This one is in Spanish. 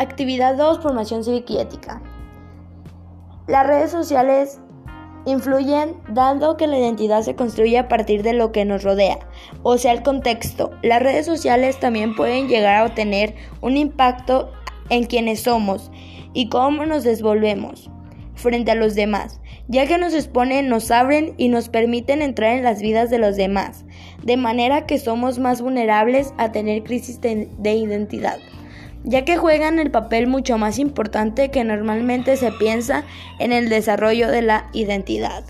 Actividad 2, formación cívica y ética. Las redes sociales influyen dando que la identidad se construye a partir de lo que nos rodea, o sea, el contexto. Las redes sociales también pueden llegar a tener un impacto en quienes somos y cómo nos desenvolvemos frente a los demás, ya que nos exponen, nos abren y nos permiten entrar en las vidas de los demás, de manera que somos más vulnerables a tener crisis de, de identidad ya que juegan el papel mucho más importante que normalmente se piensa en el desarrollo de la identidad.